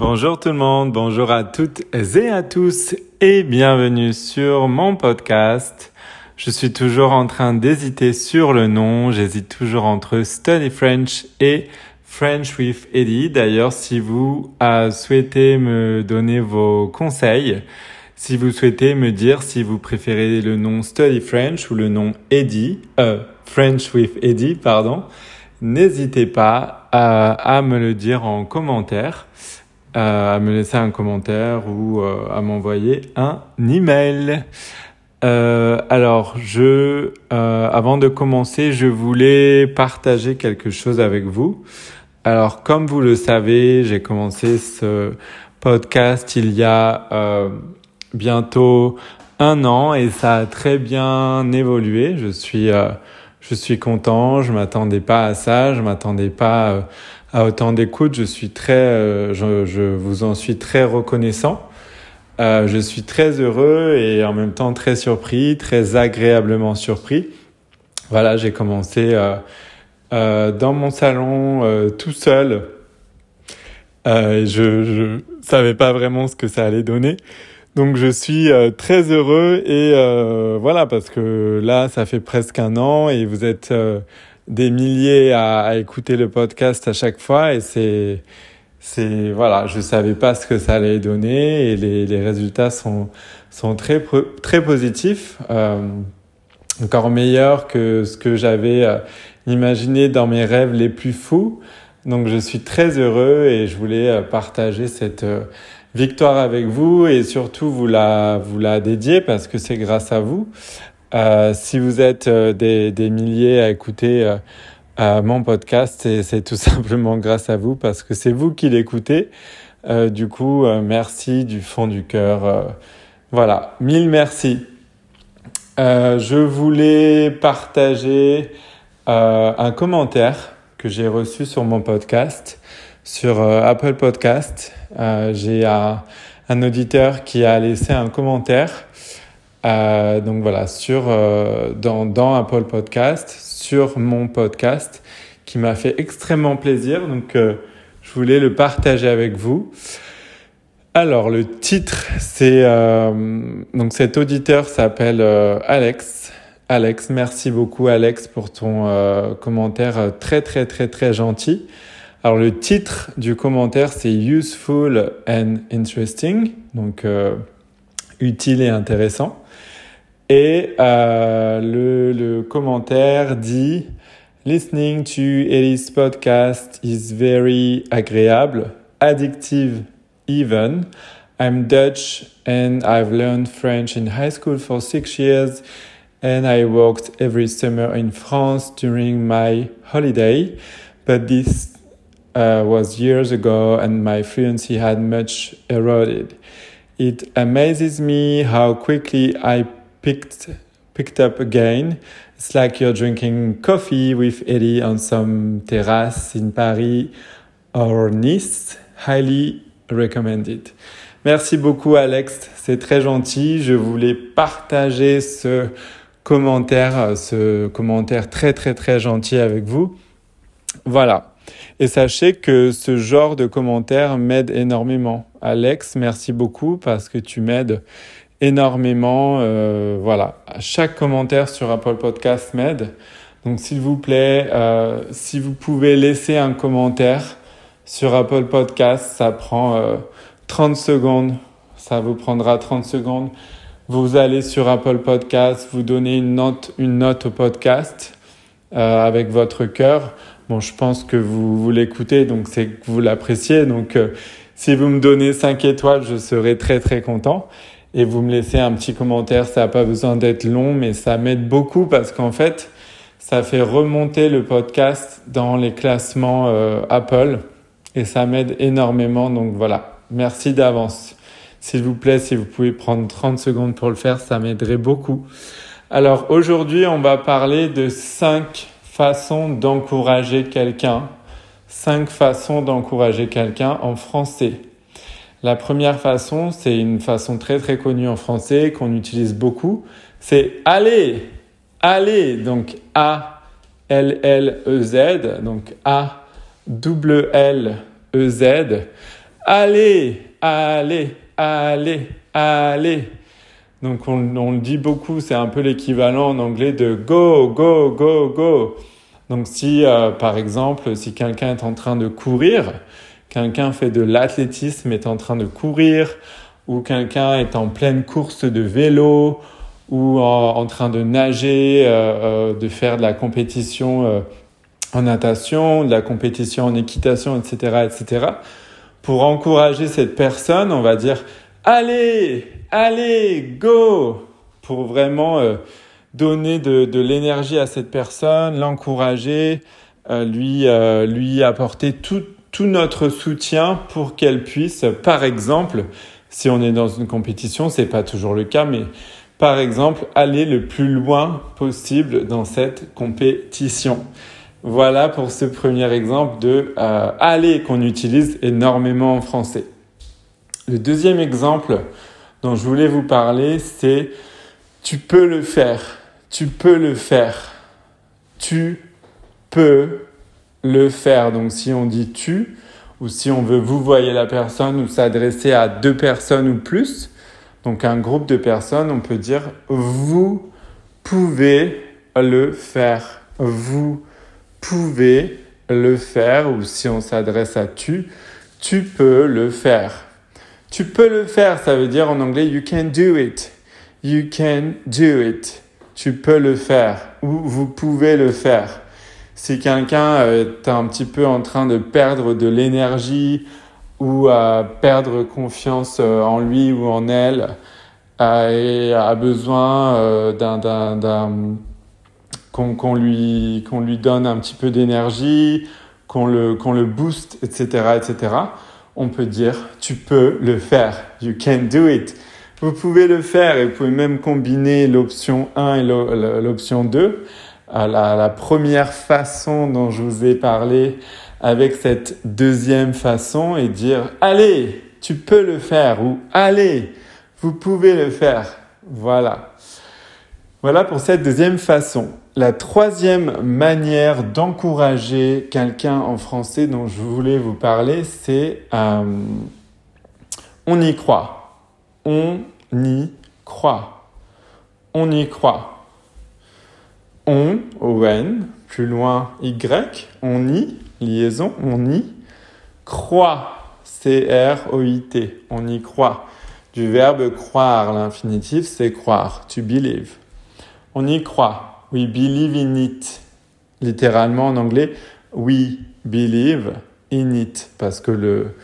Bonjour tout le monde, bonjour à toutes et à tous et bienvenue sur mon podcast. Je suis toujours en train d'hésiter sur le nom, j'hésite toujours entre Study French et French with Eddie. D'ailleurs, si vous euh, souhaitez me donner vos conseils, si vous souhaitez me dire si vous préférez le nom Study French ou le nom Eddie, euh, French with Eddie, pardon, n'hésitez pas à, à me le dire en commentaire à me laisser un commentaire ou euh, à m'envoyer un email. Euh, alors, je, euh, avant de commencer, je voulais partager quelque chose avec vous. Alors, comme vous le savez, j'ai commencé ce podcast il y a euh, bientôt un an et ça a très bien évolué. Je suis, euh, je suis content. Je m'attendais pas à ça. Je m'attendais pas à autant d'écoute. Je suis très, euh, je, vous en suis très reconnaissant. Euh, je suis très heureux et en même temps très surpris, très agréablement surpris. Voilà, j'ai commencé euh, dans mon salon tout seul. je, je savais pas vraiment ce que ça allait donner. Donc je suis très heureux et voilà parce que là ça fait presque un an et vous êtes des milliers à, écouter le podcast à chaque fois et c'est c'est voilà je savais pas ce que ça allait donner et les, les résultats sont sont très très positifs euh, encore meilleurs que ce que j'avais euh, imaginé dans mes rêves les plus fous. Donc je suis très heureux et je voulais euh, partager cette victoire avec vous et surtout vous la vous la dédier parce que c'est grâce à vous euh, si vous êtes euh, des, des, milliers à écouter euh, mon podcast, c'est tout simplement grâce à vous parce que c'est vous qui l'écoutez. du coup, merci du fond du cœur. voilà, mille merci. je voulais partager un commentaire que j'ai reçu sur mon podcast, sur Apple Podcast. j'ai un, un auditeur qui a laissé un commentaire euh, donc voilà, sur, euh, dans, dans Apple Podcast, sur mon podcast, qui m'a fait extrêmement plaisir. Donc euh, je voulais le partager avec vous. Alors le titre, c'est euh, donc cet auditeur s'appelle Alex. Alex, merci beaucoup Alex pour ton commentaire très très très très gentil. Alors le titre du commentaire c'est useful and interesting, donc utile et intéressant. Et euh, le, commentaire dit Listening to Eddie's podcast is very agréable, addictive even. I'm Dutch and I've learned French in high school for six years and I worked every summer in France during my holiday. But this uh, was years ago and my fluency had much eroded. It amazes me how quickly I picked picked up again. It's like you're drinking coffee with Eddie on some terrace in Paris or Nice. Highly recommended. Merci beaucoup Alex, c'est très gentil. Je voulais partager ce commentaire, ce commentaire très très très gentil avec vous. Voilà. Et sachez que ce genre de commentaire m'aide énormément. Alex, merci beaucoup parce que tu m'aides énormément. Euh, voilà, chaque commentaire sur Apple Podcast m'aide. Donc s'il vous plaît, euh, si vous pouvez laisser un commentaire sur Apple Podcast, ça prend euh, 30 secondes. Ça vous prendra 30 secondes. Vous allez sur Apple Podcast, vous donnez une note, une note au podcast euh, avec votre cœur. Bon, je pense que vous, vous l'écoutez, donc c'est que vous l'appréciez. Donc, euh, si vous me donnez 5 étoiles, je serai très très content et vous me laissez un petit commentaire. Ça n'a pas besoin d'être long, mais ça m'aide beaucoup parce qu'en fait, ça fait remonter le podcast dans les classements euh, Apple et ça m'aide énormément. Donc voilà, merci d'avance. S'il vous plaît, si vous pouvez prendre 30 secondes pour le faire, ça m'aiderait beaucoup. Alors aujourd'hui, on va parler de 5 façons d'encourager quelqu'un. 5 façons d'encourager quelqu'un en français. La première façon, c'est une façon très très connue en français qu'on utilise beaucoup. C'est allez, allez, donc A L L E Z, donc A W L E Z. allez, allez, allez, allez. Donc on, le dit beaucoup, c'est un peu l'équivalent en anglais de go, go, go, go. Donc si euh, par exemple, si quelqu'un est en train de courir, quelqu'un fait de l'athlétisme, est en train de courir, ou quelqu'un est en pleine course de vélo, ou en, train de nager, euh, euh, de faire de la compétition en natation, de la compétition en équitation, etc., etc. Pour encourager cette personne, on va dire allez, allez, go, pour vraiment euh, donner de, l'énergie à cette personne, l'encourager, euh, lui, euh, lui apporter tout, tout notre soutien pour qu'elle puisse, par exemple, si on est dans une compétition, c'est pas toujours le cas, mais par exemple, aller le plus loin possible dans cette compétition. Voilà pour ce premier exemple de aller qu'on utilise énormément en français. Le deuxième exemple dont je voulais vous parler, c'est tu peux le faire, tu peux le faire, tu peux le faire. Donc si on dit tu, ou si on veut vous voyez la personne ou s'adresser à deux personnes ou plus, donc un groupe de personnes, on peut dire vous pouvez le faire. Vous pouvez le faire, ou si on s'adresse à tu, tu peux le faire. Tu peux le faire, ça veut dire en anglais you can do it. You can do it. Tu peux le faire ou vous pouvez le faire. Si quelqu'un est un petit peu en train de perdre de l'énergie ou à perdre confiance euh, en lui ou en elle et a besoin euh, d'un qu'on lui qu'on lui donne un petit peu d'énergie, qu'on le qu'on le booste, etc., etc on peut dire tu peux le faire. You can do it. Vous pouvez le faire et vous pouvez même combiner l'option 1 et l'option 2. La, la première façon dont je vous ai parlé avec cette deuxième façon et dire allez, tu peux le faire ou allez, vous pouvez le faire. Voilà. Voilà pour cette deuxième façon. La troisième manière d'encourager quelqu'un en français dont je voulais vous parler, c'est euh, on y croit. On y croit. On y croit. On, O-N, plus loin Y, on y, liaison, on y croit. C-R-O-I-T, on y croit. Du verbe croire, l'infinitif, c'est croire, to believe. On y croit. We believe in it. Littéralement en anglais, we believe in it. Parce que le,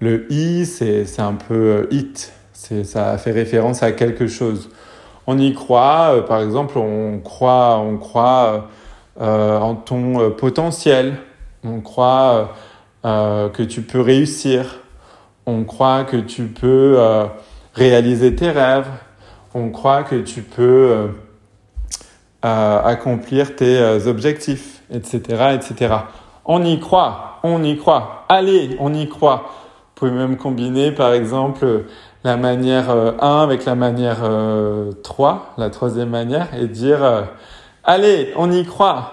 le i, c'est un peu euh, it. Ça fait référence à quelque chose. On y croit, euh, par exemple, on croit, on croit euh, en ton potentiel. On croit que tu peux réussir. On croit que tu peux réaliser tes rêves. On croit que tu peux accomplir tes euh, objectifs, etc., etc. On y croit, on y croit. Allez, on y croit. Vous pouvez même combiner, par exemple, la manière 1 euh, avec la manière 3, euh, la troisième manière, et dire Allez, on y croit,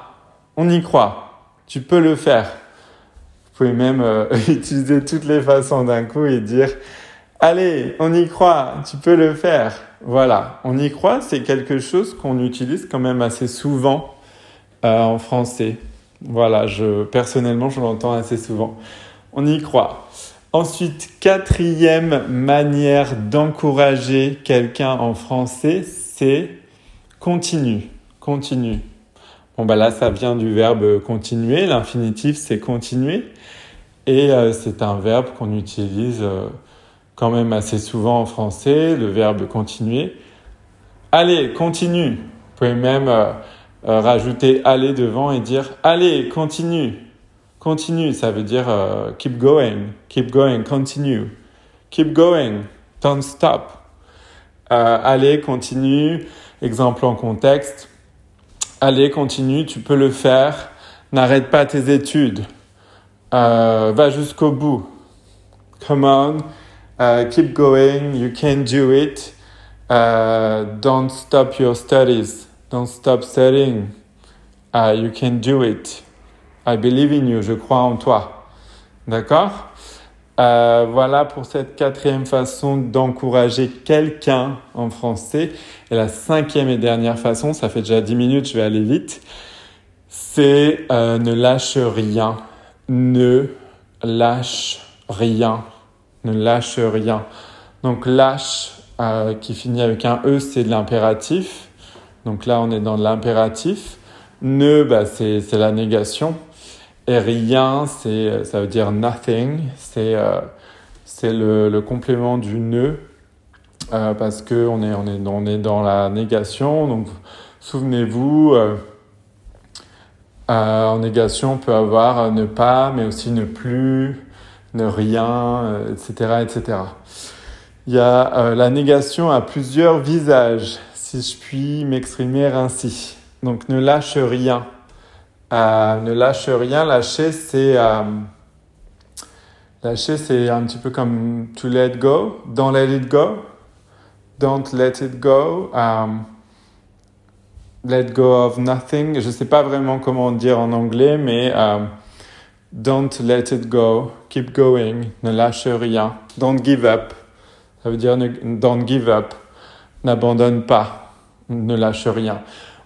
on y croit. Tu peux le faire. Vous pouvez même utiliser toutes les façons d'un coup et dire Allez, on y croit, tu peux le faire. Voilà, on y croit, c'est quelque chose qu'on utilise quand même assez souvent euh, en français. Voilà, je personnellement, je l'entends assez souvent. On y croit. Ensuite, quatrième manière d'encourager quelqu'un en français, c'est continue, continue. Bon bah là, ça vient du verbe continuer. L'infinitif, c'est continuer, et euh, c'est un verbe qu'on utilise. Euh, quand même assez souvent en français, le verbe continuer. Allez, continue. Vous pouvez même euh, euh, rajouter aller devant et dire allez, continue. Continue, ça veut dire euh, keep going, keep going, continue. Keep going, don't stop. allez, continue. Exemple en contexte. Allez, continue, tu peux le faire. N'arrête pas tes études. va jusqu'au bout. Come on, Uh, keep going, you can do it. Uh, don't stop your studies. Don't stop studying. Uh, you can do it. I believe in you. Je crois en toi. D'accord? Euh, voilà pour cette quatrième façon d'encourager quelqu'un en français. Et la cinquième et dernière façon, ça fait déjà 10 minutes, je vais aller vite, c'est euh, ne lâche rien. Ne lâche rien. Ne lâche rien. Donc lâche euh, qui finit avec un E, c'est de l'impératif. Donc là, on est dans l'impératif. Ne, bah, c'est la négation. Et rien, c'est, ça veut dire nothing. C'est euh, le, complément du ne euh, parce que on est, on, est, on est dans la négation. Donc, souvenez-vous, euh, en négation, on peut avoir ne pas, mais aussi ne plus, ne rien, etc., etc. Il y a la négation à plusieurs visages, si je puis m'exprimer ainsi. Donc, ne lâche rien. Euh, ne lâche rien. Lâcher, c'est euh, lâcher, c'est un petit peu comme to let go. Don't let it go. Don't let it go. Um, let go of nothing. Je ne sais pas vraiment comment dire en anglais, mais don't let it go. Keep going. Ne lâche rien. Don't give up. Ça veut dire ne, don't give up. N'abandonne pas. Ne lâche rien.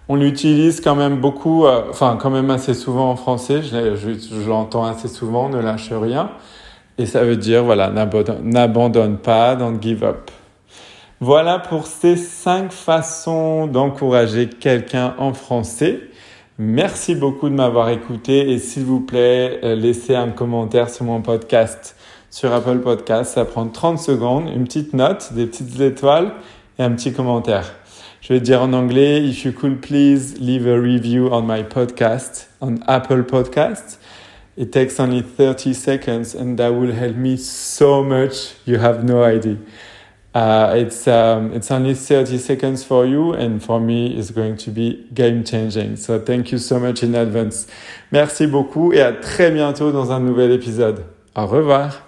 On l'utilise quand même beaucoup, euh, enfin quand même assez souvent en français, je, je, l'entends assez souvent, ne lâche rien. Et ça veut dire, voilà, n'abandonne pas, don't give up. Voilà pour ces cinq façons d'encourager quelqu'un en français. Merci beaucoup de m'avoir écouté et s'il vous plaît, euh, laissez un commentaire sur mon podcast sur Apple Podcast. Ça prend 30 secondes, une petite note, des petites étoiles et un petit commentaire. Je vais dire en anglais, if you could please leave a review on my podcast, on Apple Podcasts. It takes only 30 seconds and that will help me so much. You have no idea. Uh, it's, um, it's only 30 seconds for you and for me it's going to be game changing. So thank you so much in advance. Merci beaucoup et à très bientôt dans un nouvel épisode. Au revoir.